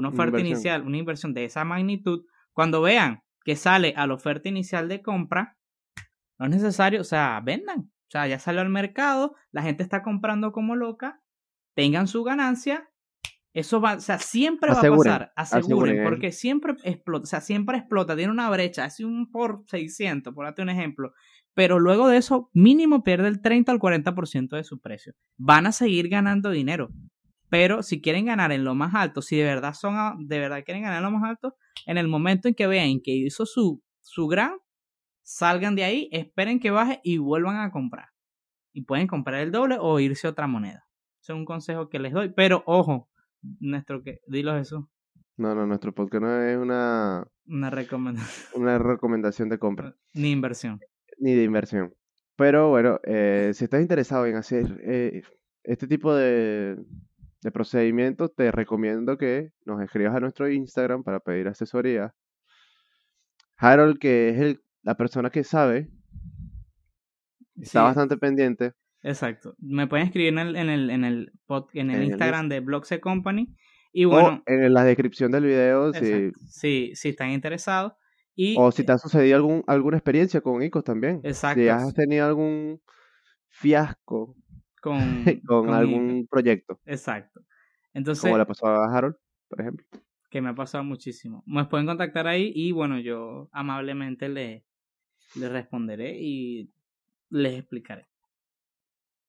una oferta inicial, una inversión de esa magnitud, cuando vean que sale a la oferta inicial de compra, no es necesario, o sea, vendan. O sea, ya salió al mercado, la gente está comprando como loca, tengan su ganancia, eso va, o sea, siempre aseguren, va a pasar, aseguren, aseguren, porque siempre explota, o sea, siempre explota, tiene una brecha, hace un por 600, por darte un ejemplo, pero luego de eso, mínimo pierde el 30 al 40% de su precio. Van a seguir ganando dinero. Pero si quieren ganar en lo más alto, si de verdad son de verdad quieren ganar en lo más alto, en el momento en que vean que hizo su, su gran, salgan de ahí, esperen que baje y vuelvan a comprar. Y pueden comprar el doble o irse a otra moneda. Ese es un consejo que les doy. Pero ojo, nuestro que, dilo eso, No, no, nuestro podcast no es una, una recomendación, una recomendación de compra ni inversión. ni de inversión. Pero bueno, eh, si estás interesado en hacer eh, este tipo de, de procedimientos, te recomiendo que nos escribas a nuestro Instagram para pedir asesoría. Harold, que es el, la persona que sabe, está Sí, bastante pendiente. Exacto. Me pueden escribir en el, en el, en el, pod- en el En el Instagram de Blogse Company. Y o bueno, en la descripción del video, si, si, si están interesados. Y, o si te ha sucedido algún, alguna experiencia con ICOs también. Exacto. Si has tenido algún fiasco con, con, con algún proyecto, Exacto. Entonces, como le pasó a Harold, por ejemplo. que me ha pasado muchísimo. Me pueden contactar ahí y bueno, yo amablemente le, le responderé y les explicaré.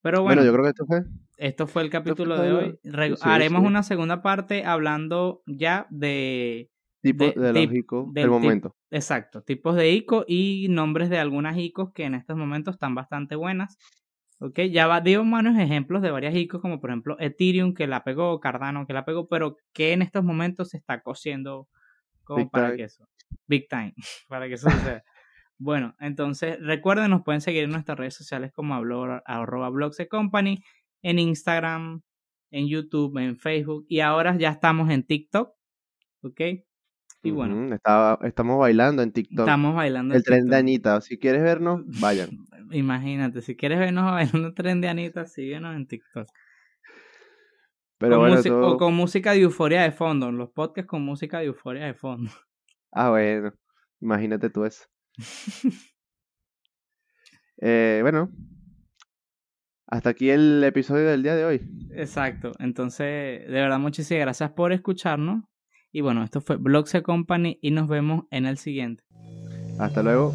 Pero bueno, Bueno, yo creo que esto fue. esto fue el capítulo fue de hoy. Re- sí, haremos sí. una segunda parte hablando ya de Tipo de- de, los ICOs del del momento. Exacto, tipos de ICO y nombres de algunas ICOs que en estos momentos están bastante buenas. Ok, ya va, dio manos ejemplos de varias ICOs, como por ejemplo Ethereum que la pegó, Cardano que la pegó, pero que en estos momentos se está cosiendo como Big para time. que eso, big time, para que eso suceda. bueno, entonces recuerden, nos pueden seguir en nuestras redes sociales como arroba blogs company, en Instagram, en YouTube, en Facebook y ahora ya estamos en TikTok. Ok, y bueno, estamos bailando en TikTok. estamos bailando. el en tren de. Anita. Si quieres vernos, vayan. Imagínate, si quieres vernos bailando tren de Anita, síguenos en TikTok. Pero Con bueno, O con música de euforia de fondo, los podcasts con música de euforia de fondo. Ah, bueno. Imagínate tú eso. Eh, bueno. Hasta aquí el episodio del día de hoy. Exacto, entonces, de verdad, muchísimas gracias por escucharnos. Y bueno, esto fue Blogs Company y nos vemos en el siguiente. Hasta luego.